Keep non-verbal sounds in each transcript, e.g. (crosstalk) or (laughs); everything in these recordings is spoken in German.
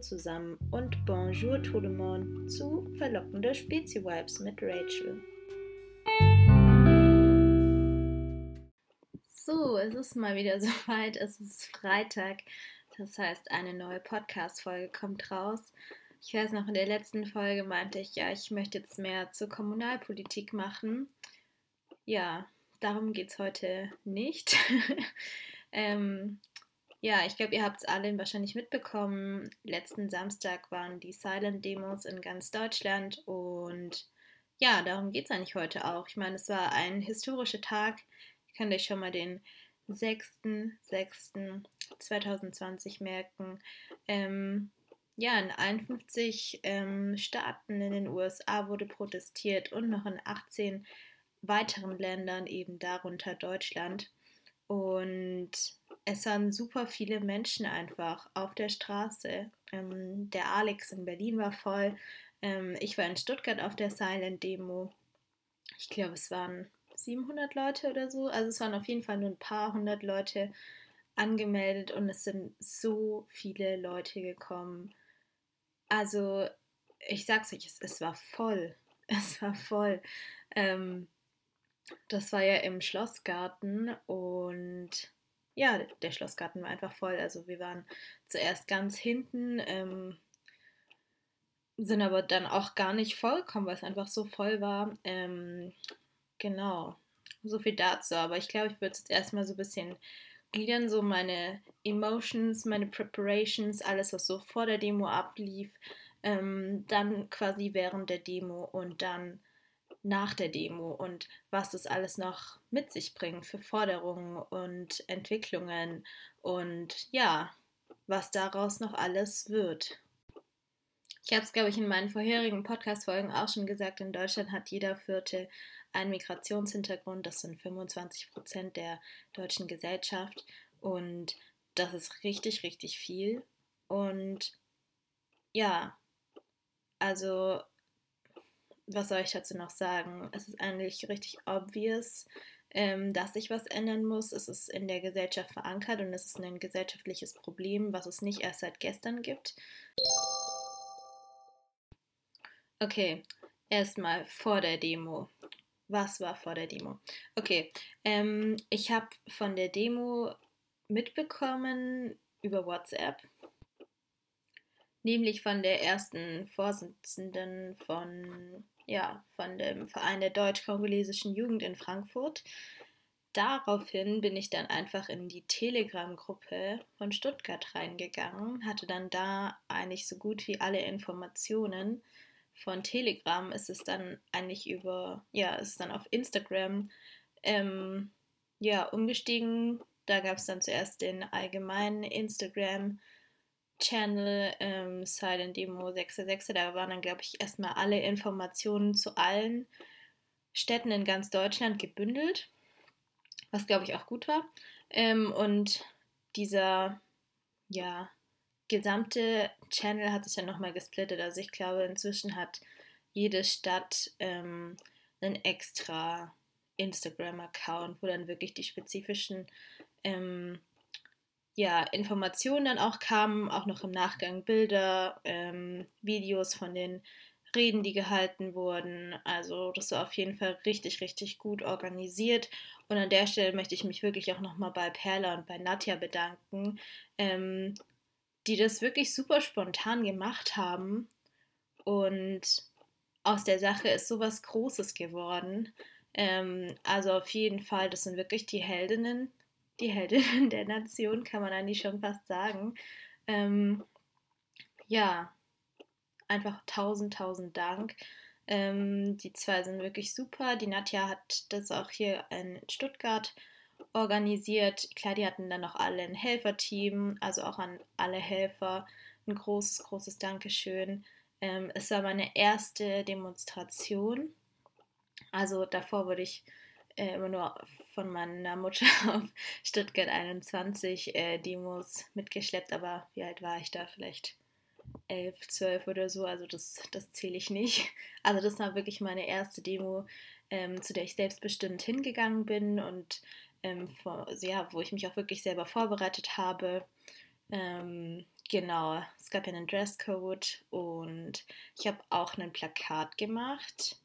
zusammen und Bonjour tout le monde zu verlockende Spezi-Vibes mit Rachel. So, es ist mal wieder (laughs) soweit. Es ist Freitag. Das heißt, eine neue Podcast-Folge kommt raus. Ich weiß noch, in der letzten Folge meinte ich, ja, ich möchte jetzt mehr zur Kommunalpolitik machen. Ja, darum geht es heute nicht. (laughs) ähm, ja, ich glaube, ihr habt es alle wahrscheinlich mitbekommen. Letzten Samstag waren die Silent-Demos in ganz Deutschland und ja, darum geht es eigentlich heute auch. Ich meine, es war ein historischer Tag. Ihr könnt euch schon mal den 6.6.2020 merken. Ähm, ja, in 51 ähm, Staaten in den USA wurde protestiert und noch in 18 weiteren Ländern, eben darunter Deutschland. Und es waren super viele Menschen einfach auf der Straße. Ähm, der Alex in Berlin war voll. Ähm, ich war in Stuttgart auf der Silent Demo. Ich glaube, es waren 700 Leute oder so. Also es waren auf jeden Fall nur ein paar hundert Leute angemeldet und es sind so viele Leute gekommen. Also ich sag's euch, es, es war voll. (laughs) Es war voll. Ähm, das war ja im Schlossgarten und ja, der Schlossgarten war einfach voll. Also wir waren zuerst ganz hinten, ähm, sind aber dann auch gar nicht vollkommen, weil es einfach so voll war. Ähm, genau, so viel dazu. Aber ich glaube, ich würde jetzt erstmal so ein bisschen gliedern, so meine Emotions, meine Preparations, alles, was so vor der Demo ablief, ähm, dann quasi während der Demo und dann nach der Demo und was das alles noch mit sich bringt für Forderungen und Entwicklungen und ja, was daraus noch alles wird. Ich habe es, glaube ich, in meinen vorherigen Podcast-Folgen auch schon gesagt, in Deutschland hat jeder Vierte einen Migrationshintergrund. Das sind 25 Prozent der deutschen Gesellschaft und das ist richtig, richtig viel. Und ja, also was soll ich dazu noch sagen? Es ist eigentlich richtig obvious, ähm, dass sich was ändern muss. Es ist in der Gesellschaft verankert und es ist ein gesellschaftliches Problem, was es nicht erst seit gestern gibt. Okay, erstmal vor der Demo. Was war vor der Demo? Okay, ähm, ich habe von der Demo mitbekommen über WhatsApp nämlich von der ersten Vorsitzenden von, ja, von dem Verein der deutsch-kongolesischen Jugend in Frankfurt. Daraufhin bin ich dann einfach in die Telegram-Gruppe von Stuttgart reingegangen, hatte dann da eigentlich so gut wie alle Informationen. Von Telegram ist es dann eigentlich über, ja, ist dann auf Instagram ähm, ja, umgestiegen. Da gab es dann zuerst den allgemeinen Instagram Channel ähm, Silent Demo 66. Da waren dann, glaube ich, erstmal alle Informationen zu allen Städten in ganz Deutschland gebündelt, was, glaube ich, auch gut war. Ähm, und dieser, ja, gesamte Channel hat sich dann nochmal gesplittet. Also ich glaube, inzwischen hat jede Stadt ähm, einen extra Instagram-Account, wo dann wirklich die spezifischen ähm, ja, Informationen dann auch kamen, auch noch im Nachgang Bilder, ähm, Videos von den Reden, die gehalten wurden. Also das war auf jeden Fall richtig, richtig gut organisiert. Und an der Stelle möchte ich mich wirklich auch nochmal bei Perla und bei Nadja bedanken, ähm, die das wirklich super spontan gemacht haben. Und aus der Sache ist sowas Großes geworden. Ähm, also auf jeden Fall, das sind wirklich die Heldinnen die Heldin (laughs) der Nation, kann man eigentlich schon fast sagen. Ähm, ja, einfach tausend, tausend Dank. Ähm, die zwei sind wirklich super. Die Nadja hat das auch hier in Stuttgart organisiert. Klar, die hatten dann noch alle ein Helferteam, also auch an alle Helfer ein großes, großes Dankeschön. Ähm, es war meine erste Demonstration. Also davor wurde ich äh, immer nur von meiner Mutter (laughs) auf Stuttgart 21 äh, Demos mitgeschleppt, aber wie alt war ich da? Vielleicht 11, 12 oder so, also das, das zähle ich nicht. (laughs) Also das war wirklich meine erste Demo, ähm, zu der ich selbstbestimmt hingegangen bin und ähm, vor, also ja, wo ich mich auch wirklich selber vorbereitet habe. Ähm, genau, es gab ja einen Dresscode und ich habe auch ein Plakat gemacht.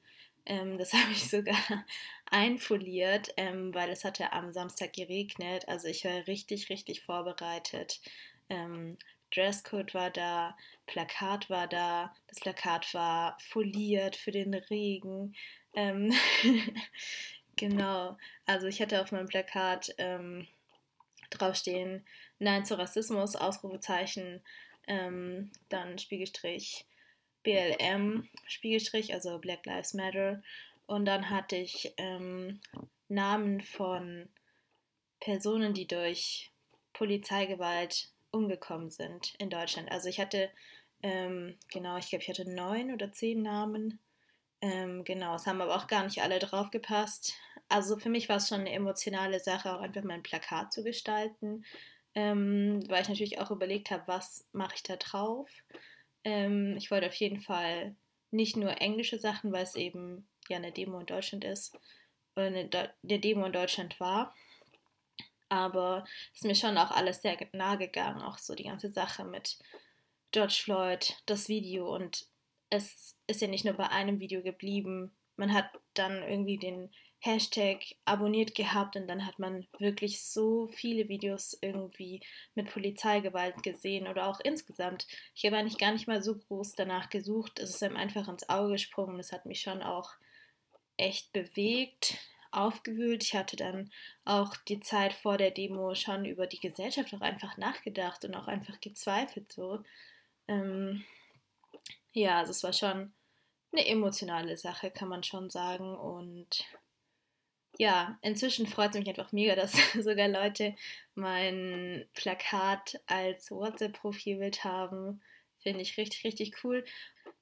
Ähm, das (laughs) habe ich sogar einfoliert, ähm, weil es hatte am Samstag geregnet. Also ich war richtig, richtig vorbereitet. Ähm, Dresscode war da, Plakat war da, das Plakat war foliert für den Regen. Ähm, (laughs) genau, also ich hatte auf meinem Plakat ähm, draufstehen, Nein zu Rassismus, Ausrufezeichen, ähm, dann Spiegelstrich BLM, Spiegelstrich, also Black Lives Matter. Und dann hatte ich ähm, Namen von Personen, die durch Polizeigewalt umgekommen sind in Deutschland. Also ich hatte, ähm, genau, ich glaube, ich hatte neun oder zehn Namen. Ähm, genau, es haben aber auch gar nicht alle drauf gepasst. Also für mich war es schon eine emotionale Sache, auch einfach mein Plakat zu gestalten, ähm, weil ich natürlich auch überlegt habe, was mache ich da drauf. Ähm, ich wollte auf jeden Fall nicht nur englische Sachen, weil es eben ja eine Demo in Deutschland ist oder eine, eine Demo in Deutschland war. Aber es ist mir schon auch alles sehr nahe gegangen, auch so die ganze Sache mit George Floyd, das Video. Und es ist ja nicht nur bei einem Video geblieben. Man hat dann irgendwie den Hashtag abonniert gehabt und dann hat man wirklich so viele Videos irgendwie mit Polizeigewalt gesehen oder auch insgesamt. Ich habe eigentlich gar nicht mal so groß danach gesucht. Es ist einem einfach ins Auge gesprungen. Es hat mich schon auch echt bewegt, aufgewühlt. Ich hatte dann auch die Zeit vor der Demo schon über die Gesellschaft auch einfach nachgedacht und auch einfach gezweifelt so. Ähm, ja, also es war schon eine emotionale Sache, kann man schon sagen. Und ja, inzwischen freut es mich einfach mega, dass (laughs) sogar Leute mein Plakat als WhatsApp-Profilbild haben. Finde ich richtig, richtig cool.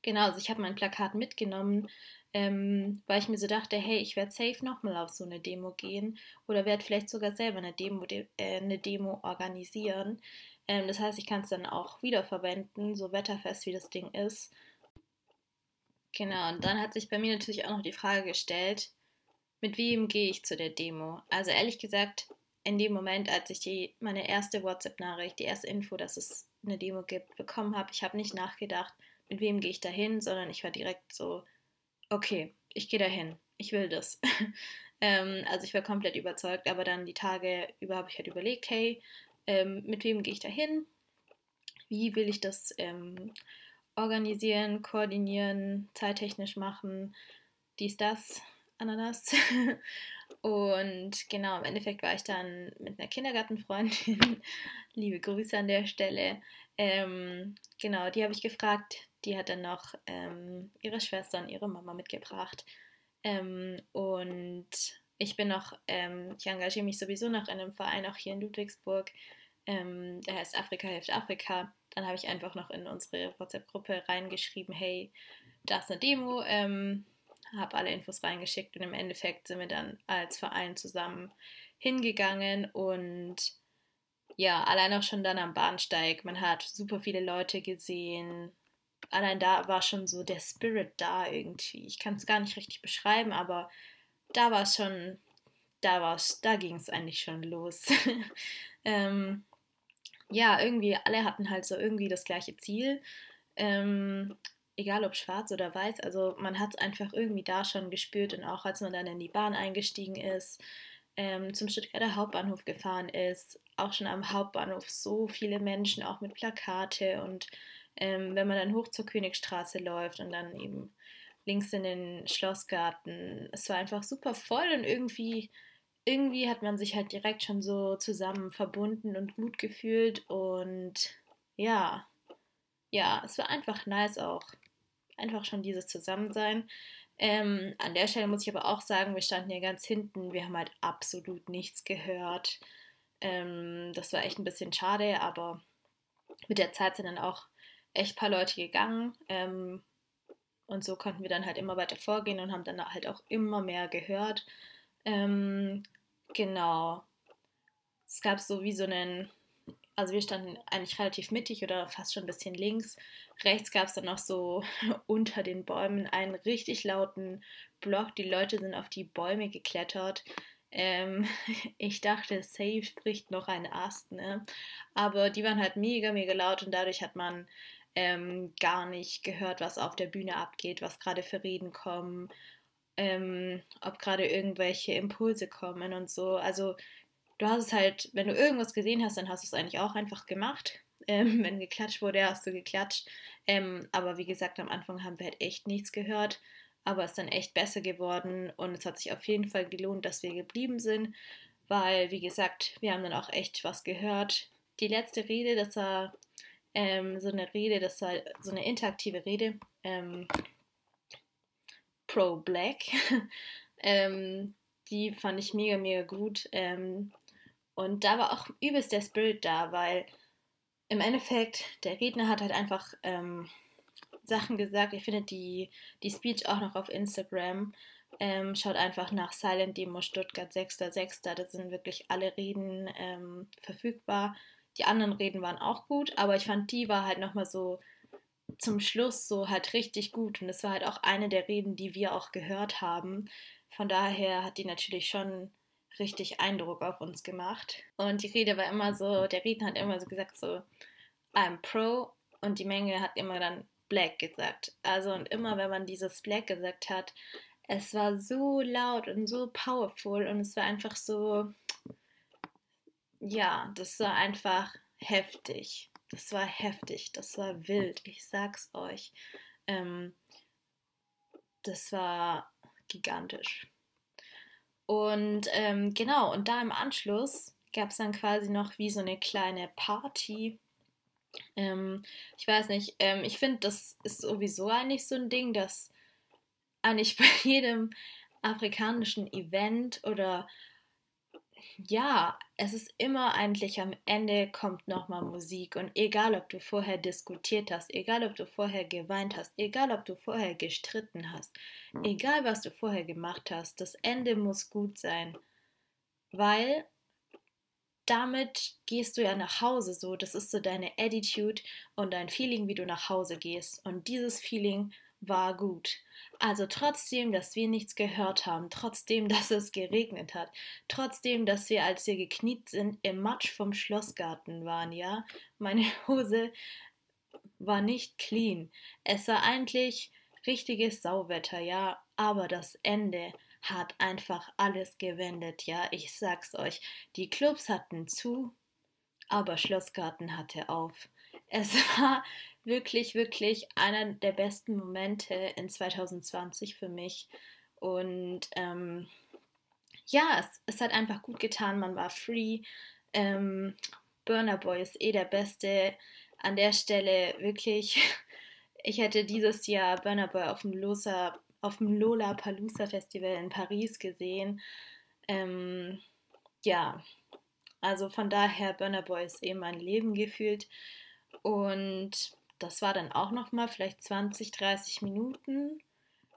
Genau, also ich habe mein Plakat mitgenommen, ähm, weil ich mir so dachte, hey, ich werde safe nochmal auf so eine Demo gehen oder werde vielleicht sogar selber eine Demo, de äh, eine Demo organisieren. Ähm, das heißt, ich kann es dann auch wiederverwenden, so wetterfest wie das Ding ist. Genau, und dann hat sich bei mir natürlich auch noch die Frage gestellt, mit wem gehe ich zu der Demo? Also ehrlich gesagt, in dem Moment, als ich die, meine erste WhatsApp-Nachricht, die erste Info, dass es eine Demo gibt, bekommen habe, ich habe nicht nachgedacht, mit wem gehe ich da hin, sondern ich war direkt so, okay, ich gehe da hin, ich will das. (laughs) ähm, also ich war komplett überzeugt, aber dann die Tage über habe ich halt überlegt, hey, ähm, mit wem gehe ich da hin? Wie will ich das ähm, organisieren, koordinieren, zeittechnisch machen, dies, das. Ananas. (laughs) Und genau, im Endeffekt war ich dann mit einer Kindergartenfreundin, (laughs) liebe Grüße an der Stelle. Ähm, genau, die habe ich gefragt. Die hat dann noch ähm, ihre Schwester und ihre Mama mitgebracht. Ähm, und ich bin noch, ähm, ich engagiere mich sowieso noch in einem Verein, auch hier in Ludwigsburg. Ähm, der heißt Afrika hilft Afrika. Dann habe ich einfach noch in unsere WhatsApp-Gruppe reingeschrieben, hey, da ist eine Demo, ähm, habe alle Infos reingeschickt und im Endeffekt sind wir dann als Verein zusammen hingegangen und ja, allein auch schon dann am Bahnsteig, man hat super viele Leute gesehen. Allein da war schon so der Spirit da irgendwie. Ich kann es gar nicht richtig beschreiben, aber da war es schon, da war's, da ging es eigentlich schon los. (laughs) ähm, ja, irgendwie alle hatten halt so irgendwie das gleiche Ziel. Ähm, egal ob schwarz oder weiß, also man hat es einfach irgendwie da schon gespürt und auch als man dann in die Bahn eingestiegen ist, ähm, zum Stuttgarter Hauptbahnhof gefahren ist, auch schon am Hauptbahnhof so viele Menschen, auch mit Plakate und ähm, wenn man dann hoch zur Königstraße läuft und dann eben links in den Schlossgarten, es war einfach super voll und irgendwie, irgendwie hat man sich halt direkt schon so zusammen verbunden und gut gefühlt und ja, ja, es war einfach nice auch einfach schon dieses Zusammensein. Ähm, an der Stelle muss ich aber auch sagen, wir standen hier ganz hinten, wir haben halt absolut nichts gehört. Ähm, das war echt ein bisschen schade, aber mit der Zeit sind dann auch echt ein paar Leute gegangen. Ähm, und so konnten wir dann halt immer weiter vorgehen und haben dann halt auch immer mehr gehört. Ähm, genau. Es gab so wie so einen also wir standen eigentlich relativ mittig oder fast schon ein bisschen links. Rechts gab es dann noch so (laughs) unter den Bäumen einen richtig lauten Block. Die Leute sind auf die Bäume geklettert. Ähm, (laughs) ich dachte, safe spricht noch ein Ast, ne? Aber die waren halt mega, mega laut und dadurch hat man ähm, gar nicht gehört, was auf der Bühne abgeht, was gerade für Reden kommen, ähm, ob gerade irgendwelche Impulse kommen und so. Also du hast es halt, wenn du irgendwas gesehen hast, dann hast du es eigentlich auch einfach gemacht. (laughs) Ähm, wenn geklatscht wurde, hast du geklatscht. Ähm, aber wie gesagt, am Anfang haben wir halt echt nichts gehört. Aber es ist dann echt besser geworden und es hat sich auf jeden Fall gelohnt, dass wir geblieben sind, weil, wie gesagt, wir haben dann auch echt was gehört. Die letzte Rede, das war ähm, so eine Rede, das war so eine interaktive Rede, ähm, pro-black. (laughs) ähm, die fand ich mega, mega gut. Ähm, und da war auch übelst der Spirit da, weil im Endeffekt der Redner hat halt einfach ähm, Sachen gesagt. Ihr findet die, die Speech auch noch auf Instagram. Ähm, schaut einfach nach Silent Demo Stuttgart 6.6. Da sind wirklich alle Reden ähm, verfügbar. Die anderen Reden waren auch gut, aber ich fand, die war halt nochmal so zum Schluss so halt richtig gut. Und es war halt auch eine der Reden, die wir auch gehört haben. Von daher hat die natürlich schon richtig Eindruck auf uns gemacht. Und die Rede war immer so, der Redner hat immer so gesagt so, I'm pro und die Menge hat immer dann Black gesagt. Also und immer wenn man dieses Black gesagt hat, es war so laut und so powerful und es war einfach so, ja, das war einfach heftig. Das war heftig, das war wild, ich sag's euch. Ähm, das war gigantisch. Und ähm, genau, und da im Anschluss gab es dann quasi noch wie so eine kleine Party. Ähm, ich weiß nicht, ähm, ich finde, das ist sowieso eigentlich so ein Ding, dass eigentlich (laughs) bei jedem afrikanischen Event oder ja, es ist immer eigentlich am Ende kommt nochmal Musik und egal ob du vorher diskutiert hast, egal ob du vorher geweint hast, egal ob du vorher gestritten hast, egal was du vorher gemacht hast, das Ende muss gut sein, weil damit gehst du ja nach Hause so, das ist so deine Attitude und dein Feeling, wie du nach Hause gehst. Und dieses Feeling war gut. Also trotzdem, dass wir nichts gehört haben, trotzdem, (laughs) dass es geregnet hat, trotzdem, dass wir, als wir gekniet sind, im Matsch vom Schlossgarten waren, ja, meine (laughs) Hose war nicht clean. Es war eigentlich richtiges Sauwetter, ja, aber das Ende hat einfach alles gewendet, ja, ich sag's euch. Die Clubs hatten zu, aber Schlossgarten hatte auf. Es (laughs) war wirklich, wirklich einer der besten Momente in 2020 für mich. Und ähm, ja, es, es, hat einfach gut getan. Man war free. Ähm, Burner Boy ist eh der Beste. An der Stelle wirklich, (laughs) ich hätte dieses Jahr Burner Boy auf dem Losa, auf dem Lola Palusa Festival in Paris gesehen. Ähm, ja, also von daher Burner Boy ist eh mein Leben gefühlt. Und das war dann auch noch mal vielleicht 20, 30 Minuten,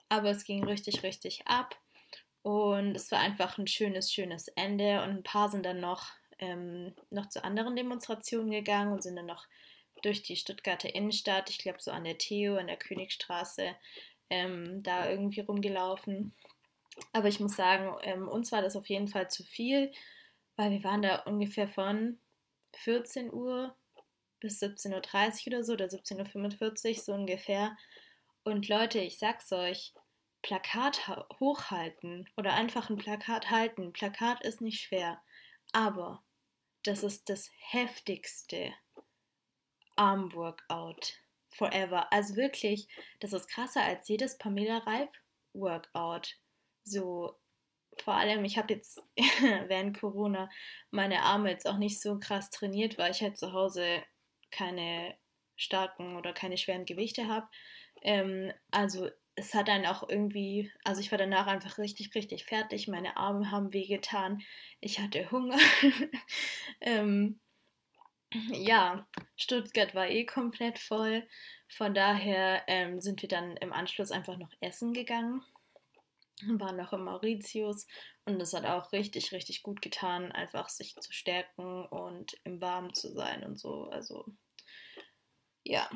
aber es ging richtig, richtig ab. Und es war einfach ein schönes, schönes Ende. Und ein paar sind dann noch, ähm, noch zu anderen Demonstrationen gegangen und sind dann noch durch die Stuttgarter Innenstadt, ich glaube so an der Theo, an der Königstraße, ähm, da irgendwie rumgelaufen. Aber ich muss sagen, ähm, uns war das auf jeden Fall zu viel, weil wir waren da ungefähr von 14 Uhr bis 17.30 Uhr oder so oder 17.45 Uhr so ungefähr. Und Leute, ich sag's euch, Plakat hochhalten oder einfach ein Plakat halten. Plakat ist nicht schwer, aber das ist das heftigste Armworkout forever. Also wirklich, das ist krasser als jedes Pamela Reif Workout. So, vor allem, ich habe jetzt (laughs) während Corona meine Arme jetzt auch nicht so krass trainiert, weil ich halt zu Hause keine starken oder keine schweren Gewichte habe. Ähm, also es hat dann auch irgendwie, also ich war danach einfach richtig, richtig fertig. Meine Arme haben wehgetan. Ich hatte Hunger. (laughs) ähm, ja, Stuttgart war eh komplett voll. Von daher ähm, sind wir dann im Anschluss einfach noch essen gegangen. Waren noch im Mauritius und das hat auch richtig, richtig gut getan, einfach sich zu stärken und im Warmen zu sein und so. Also ja,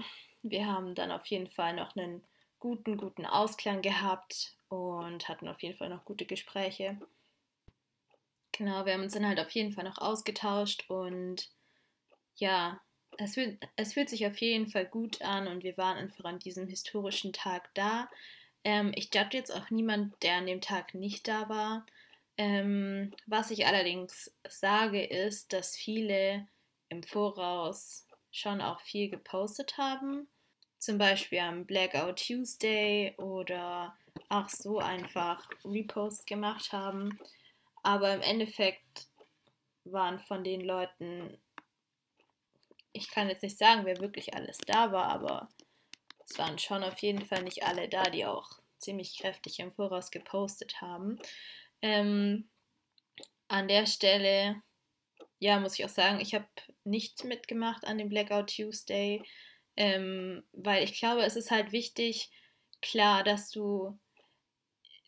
wir haben dann auf jeden Fall noch einen guten, guten Ausklang gehabt und hatten auf jeden Fall noch gute Gespräche. Genau, wir haben uns dann halt auf jeden Fall noch ausgetauscht und ja, es fühlt, es fühlt sich auf jeden Fall gut an und wir waren einfach an diesem historischen Tag da. Ähm, ich judge jetzt auch niemand, der an dem Tag nicht da war. Ähm, was ich allerdings sage, ist, dass viele im Voraus schon auch viel gepostet haben. Zum Beispiel am Blackout Tuesday oder auch so einfach Reposts gemacht haben. Aber im Endeffekt waren von den Leuten, ich kann jetzt nicht sagen, wer wirklich alles da war, aber es waren schon auf jeden Fall nicht alle da, die auch ziemlich kräftig im Voraus gepostet haben. Ähm, an der Stelle, ja, muss ich auch sagen, ich habe nicht mitgemacht an dem Blackout Tuesday, ähm, weil ich glaube, es ist halt wichtig, klar, dass du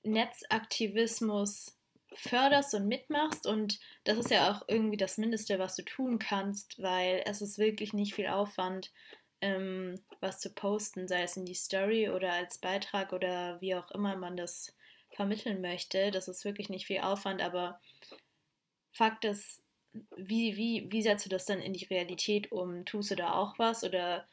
Netzaktivismus förderst und mitmachst und das ist ja auch irgendwie das Mindeste, was du tun kannst, weil es ist wirklich nicht viel Aufwand, ähm, was zu posten, sei es in die Story oder als Beitrag oder wie auch immer man das vermitteln möchte. Das ist wirklich nicht viel Aufwand, aber Fakt ist, wie, wie, wie setzt du das dann in die Realität um? Tust du da auch was oder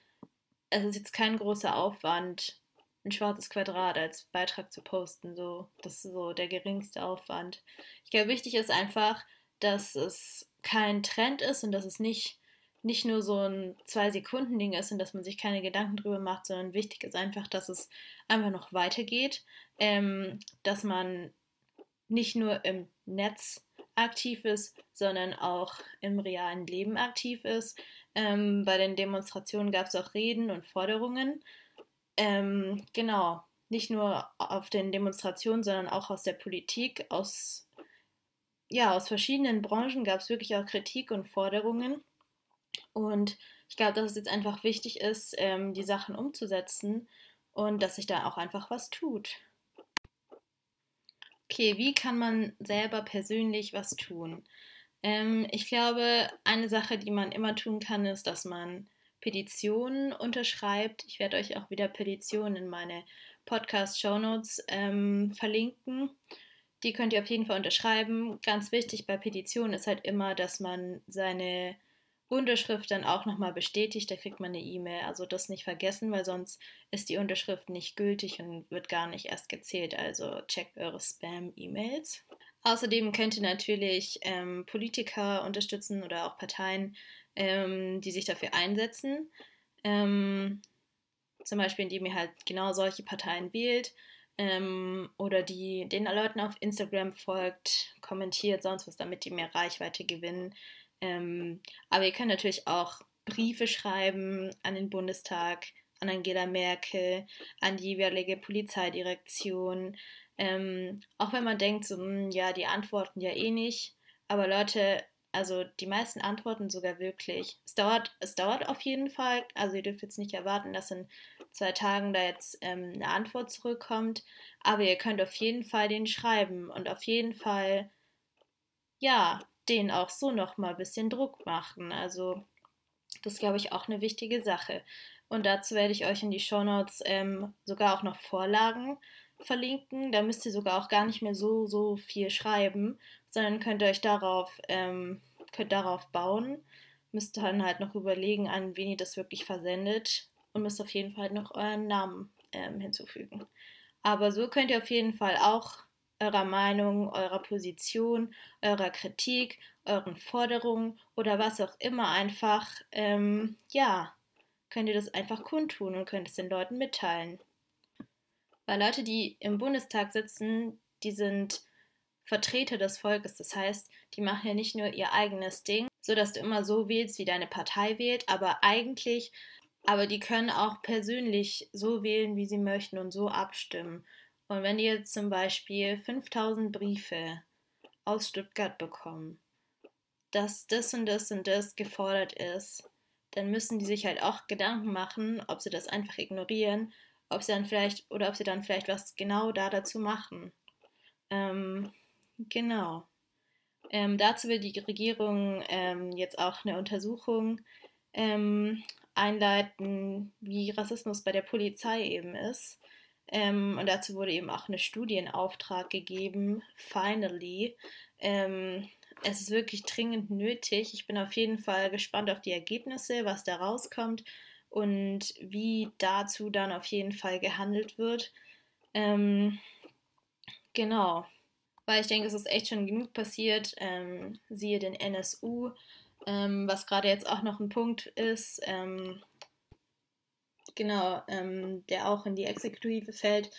es ist jetzt kein großer Aufwand, ein schwarzes Quadrat als Beitrag zu posten. So, das ist so der geringste Aufwand. Ich glaube, wichtig ist einfach, dass es kein Trend ist und dass es nicht, nicht nur so ein Zwei-Sekunden-Ding ist und dass man sich keine Gedanken drüber macht, sondern wichtig ist einfach, dass es einfach noch weitergeht, ähm, dass man nicht nur im Netz aktiv ist, sondern auch im realen Leben aktiv ist. Ähm, bei den Demonstrationen gab es auch Reden und Forderungen. Ähm, genau, nicht nur auf den Demonstrationen, sondern auch aus der Politik, aus, ja, aus verschiedenen Branchen gab es wirklich auch Kritik und Forderungen. Und ich glaube, dass es jetzt einfach wichtig ist, ähm, die Sachen umzusetzen und dass sich da auch einfach was tut. Okay, wie kann man selber persönlich was tun? Ähm, ich glaube, eine Sache, die man immer tun kann, ist, dass man Petitionen unterschreibt. Ich werde euch auch wieder Petitionen in meine Podcast-Shownotes ähm, verlinken. Die könnt ihr auf jeden Fall unterschreiben. Ganz wichtig bei Petitionen ist halt immer, dass man seine Unterschrift dann auch nochmal bestätigt, da kriegt man eine E-Mail. Also das nicht vergessen, weil sonst ist die Unterschrift nicht gültig und wird gar nicht erst gezählt. Also checkt eure Spam-E-Mails. Außerdem könnt ihr natürlich ähm, Politiker unterstützen oder auch Parteien, ähm, die sich dafür einsetzen. Ähm, zum Beispiel, indem ihr halt genau solche Parteien wählt ähm, oder die den Leuten auf Instagram folgt, kommentiert, sonst was, damit die mehr Reichweite gewinnen. Ähm, aber ihr könnt natürlich auch Briefe schreiben an den Bundestag, an Angela Merkel, an die jeweilige Polizeidirektion. Ähm, auch wenn man denkt, so, mh, hm, ja, die antworten ja eh nicht. Aber Leute, also die meisten antworten sogar wirklich. Es dauert, es dauert auf jeden Fall. Also ihr dürft jetzt nicht erwarten, dass in zwei Tagen da jetzt ähm, eine Antwort zurückkommt. Aber ihr könnt auf jeden Fall den schreiben und auf jeden Fall, ja, denen auch so nochmal ein bisschen Druck machen. Also das glaube ich, auch eine wichtige Sache. Und dazu werde ich euch in die Shownotes ähm, sogar auch noch Vorlagen verlinken. Da müsst ihr sogar auch gar nicht mehr so, so viel schreiben, sondern könnt ihr euch darauf, ähm, könnt darauf bauen. Müsst dann halt noch überlegen, an wen ihr das wirklich versendet und müsst auf jeden Fall noch euren Namen ähm, hinzufügen. Aber so könnt ihr auf jeden Fall auch eurer Meinung, eurer Position, eurer Kritik, euren Forderungen oder was auch immer einfach, ähm, ja, könnt ihr das einfach kundtun und könnt es den Leuten mitteilen. Weil Leute, die im Bundestag sitzen, die sind Vertreter des Volkes. Das heißt, die machen ja nicht nur ihr eigenes Ding, so dass du immer so wählst, wie deine Partei wählt, aber eigentlich, aber die können auch persönlich so wählen, wie sie möchten und so abstimmen. Und wenn die jetzt zum Beispiel 5000 Briefe aus Stuttgart bekommen, dass das und das und das gefordert ist, dann müssen die sich halt auch Gedanken machen, ob sie das einfach ignorieren, ob sie dann vielleicht oder ob sie dann vielleicht was genau da dazu machen. Ähm, genau. Ähm, dazu will die Regierung ähm, jetzt auch eine Untersuchung ähm, einleiten, wie Rassismus bei der Polizei eben ist. Ähm, und dazu wurde eben auch eine Studie in Auftrag gegeben, finally. Ähm, es ist wirklich dringend nötig. Ich bin auf jeden Fall gespannt auf die Ergebnisse, was da rauskommt und wie dazu dann auf jeden Fall gehandelt wird. Ähm, genau, weil ich denke, es ist echt schon genug passiert. Ähm, siehe den NSU, ähm, was gerade jetzt auch noch ein Punkt ist, ähm, genau, ähm, der auch in die Exekutive fällt,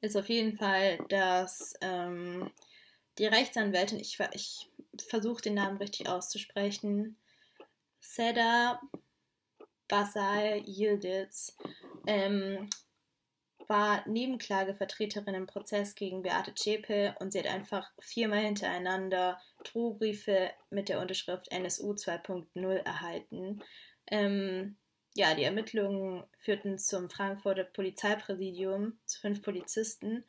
ist auf jeden Fall, dass ähm, die Rechtsanwältin, ich, ich versuche den Namen richtig auszusprechen, Seda Basal Yildiz, ähm, war Nebenklagevertreterin im Prozess gegen Beate Zschäpe und sie hat einfach viermal hintereinander Drohbriefe mit der Unterschrift NSU 2.0 erhalten. Ähm, ja, die Ermittlungen führten zum Frankfurter Polizeipräsidium zu fünf Polizisten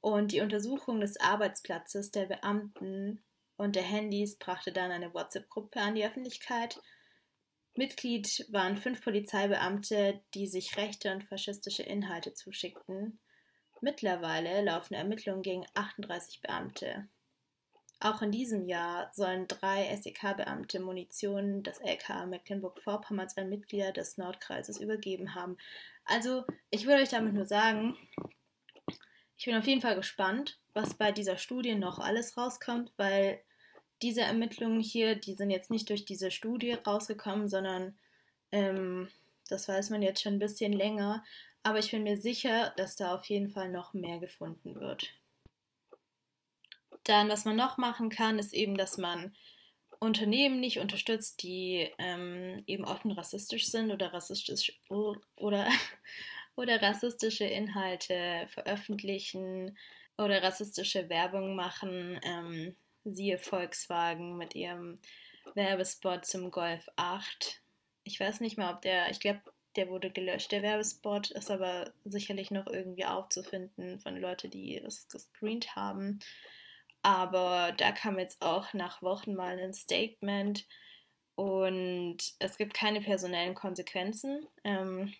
und die Untersuchung des Arbeitsplatzes der Beamten und der Handys brachte dann eine WhatsApp-Gruppe an die Öffentlichkeit. Mitglied waren fünf Polizeibeamte, die sich rechte und faschistische Inhalte zuschickten. Mittlerweile laufen Ermittlungen gegen 38 Beamte. Auch in diesem Jahr sollen drei SEK-Beamte Munition des LKA Mecklenburg-Vorpommerns an Mitglieder des Nordkreises übergeben haben. Also, ich würde euch damit nur sagen, ich bin auf jeden Fall gespannt, was bei dieser Studie noch alles rauskommt, weil diese Ermittlungen hier, die sind jetzt nicht durch diese Studie rausgekommen, sondern ähm, das weiß man jetzt schon ein bisschen länger. Aber ich bin mir sicher, dass da auf jeden Fall noch mehr gefunden wird. Dann, was man noch machen kann, ist eben, dass man Unternehmen nicht unterstützt, die ähm, eben offen rassistisch sind oder rassistisch oder, (laughs) oder rassistische Inhalte veröffentlichen oder rassistische Werbung machen. Ähm, siehe Volkswagen mit ihrem Werbespot zum Golf 8. Ich weiß nicht mal, ob der, ich glaube, der wurde gelöscht, der Werbespot, ist aber sicherlich noch irgendwie aufzufinden von Leuten, die es gescreent haben. Aber da kam jetzt auch nach Wochen mal ein Statement und es gibt keine personellen Konsequenzen. Ähm,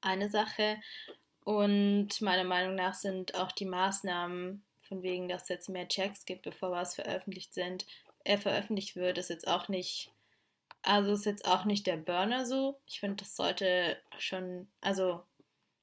eine Sache. Und meiner Meinung nach sind auch die Maßnahmen, von wegen, dass es jetzt mehr Checks gibt, bevor was veröffentlicht sind, äh, veröffentlicht wird, ist jetzt auch nicht, also ist jetzt auch nicht der Burner so. Ich finde, das sollte schon, also,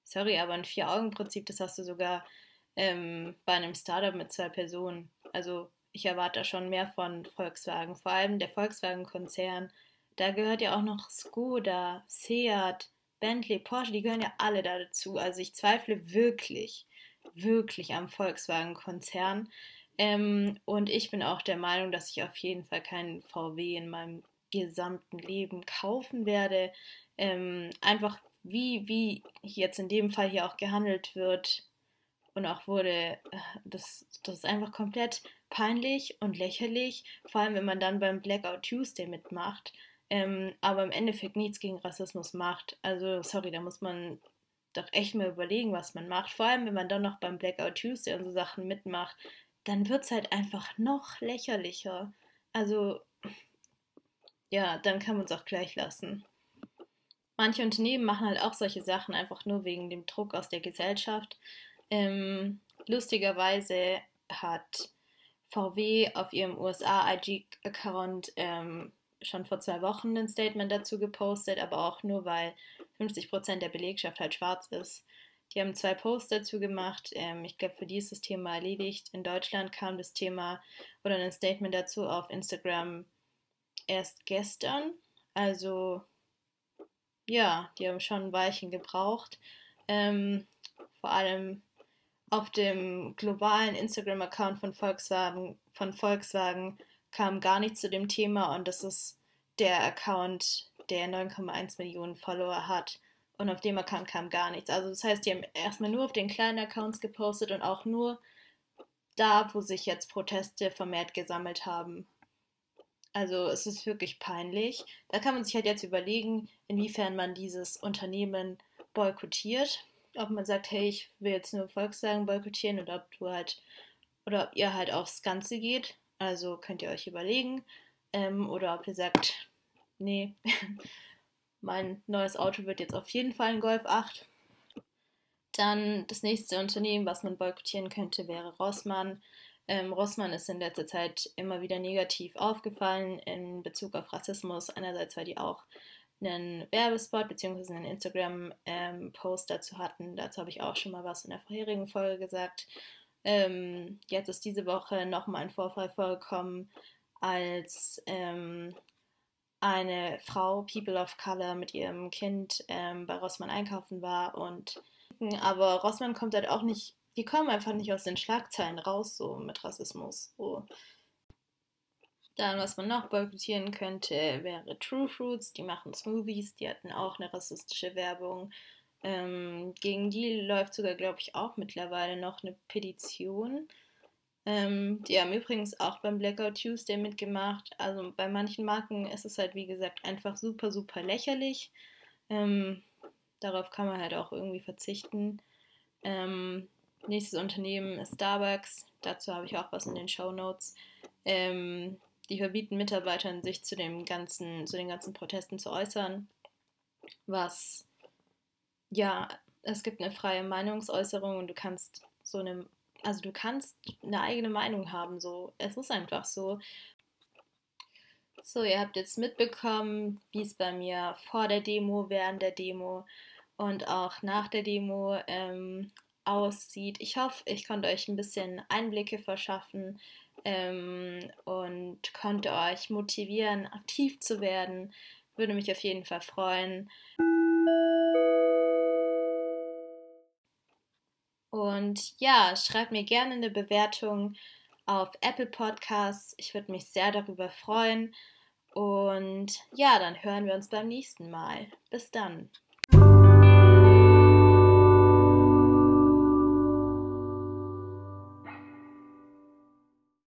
sorry, aber ein Vier-Augen-Prinzip, das hast du sogar ähm, bei einem Startup mit zwei Personen. Also ich erwarte da schon mehr von Volkswagen. Vor allem der Volkswagen-Konzern. Da gehört ja auch noch Skoda, Seat, Bentley, Porsche, die gehören ja alle da dazu. Also ich zweifle wirklich, wirklich am Volkswagen-Konzern. Ähm, und ich bin auch der Meinung, dass ich auf jeden Fall keinen VW in meinem gesamten Leben kaufen werde. Ähm, einfach wie, wie jetzt in dem Fall hier auch gehandelt wird, und auch wurde, äh, das, das ist einfach komplett peinlich und lächerlich, vor allem wenn man dann beim Blackout Tuesday mitmacht, ähm, aber im Endeffekt nichts gegen Rassismus macht. Also, sorry, da muss man doch echt mal überlegen, was man macht. Vor allem, wenn man dann noch beim Blackout Tuesday und so Sachen mitmacht, dann wird es halt einfach noch lächerlicher. Also, ja, dann kann man es auch gleich lassen. Manche Unternehmen machen halt auch solche Sachen einfach nur wegen dem Druck aus der Gesellschaft. Ähm, lustigerweise hat VW auf ihrem USA-IG-Account ähm, schon vor zwei Wochen ein Statement dazu gepostet, aber auch nur, weil 50% der Belegschaft halt schwarz ist. Die haben zwei Posts dazu gemacht. Ähm, ich glaube, für die ist das Thema erledigt. In Deutschland kam das Thema oder ein Statement dazu auf Instagram erst gestern. Also ja, die haben schon ein Weilchen gebraucht. Ähm, vor allem auf dem globalen Instagram-Account von Volkswagen, von Volkswagen kam gar nichts zu dem Thema und das ist der Account, der 9,1 Millionen Follower hat. Und auf dem Account kam gar nichts. Also das heißt, die haben erstmal nur auf den kleinen Accounts gepostet und auch nur da, wo sich jetzt Proteste vermehrt gesammelt haben. Also es ist wirklich peinlich. Da kann man sich halt jetzt überlegen, inwiefern man dieses Unternehmen boykottiert ob man sagt, hey, ich will jetzt nur Volkswagen boykottieren oder ob du halt oder ob ihr halt aufs Ganze geht. Also könnt ihr euch überlegen. Ähm, oder ob ihr sagt, nee, (laughs) mein neues Auto wird jetzt auf jeden Fall ein Golf 8. Dann das nächste Unternehmen, was man boykottieren könnte, wäre Rossmann. Ähm, Rossmann ist in letzter Zeit immer wieder negativ aufgefallen in Bezug auf Rassismus. Einerseits, weil die auch einen Werbespot bzw. einen Instagram-Post ähm, dazu hatten. Dazu habe ich auch schon mal was in der vorherigen Folge gesagt. Ähm, jetzt ist diese Woche nochmal ein Vorfall vorgekommen, als ähm, eine Frau, People of Color, mit ihrem Kind ähm, bei Rossmann einkaufen war und aber Rossmann kommt halt auch nicht, die kommen einfach nicht aus den Schlagzeilen raus, so mit Rassismus. So. Dann, was man noch boykottieren könnte, wäre True Fruits. Die machen Smoothies, die hatten auch eine rassistische Werbung. Ähm, gegen die läuft sogar, glaube ich, auch mittlerweile noch eine Petition. Ähm, die haben übrigens auch beim Blackout Tuesday mitgemacht. Also bei manchen Marken ist es halt, wie gesagt, einfach super, super lächerlich. Ähm, darauf kann man halt auch irgendwie verzichten. Ähm, nächstes Unternehmen ist Starbucks. Dazu habe ich auch was in den Show Notes. Ähm, die verbieten Mitarbeitern, sich zu, dem ganzen, zu den ganzen Protesten zu äußern. Was, ja, es gibt eine freie Meinungsäußerung und du kannst so eine also du kannst eine eigene Meinung haben, so. Es ist einfach so. So, ihr habt jetzt mitbekommen, wie es bei mir vor der Demo, während der Demo und auch nach der Demo ähm, aussieht. Ich hoffe, ich konnte euch ein bisschen Einblicke verschaffen ähm, und konnte euch motivieren, aktiv zu werden. Würde mich auf jeden Fall freuen. Und ja, schreibt mir gerne eine Bewertung auf Apple Podcasts. Ich würde mich sehr darüber freuen. Und ja, dann hören wir uns beim nächsten Mal. Bis dann.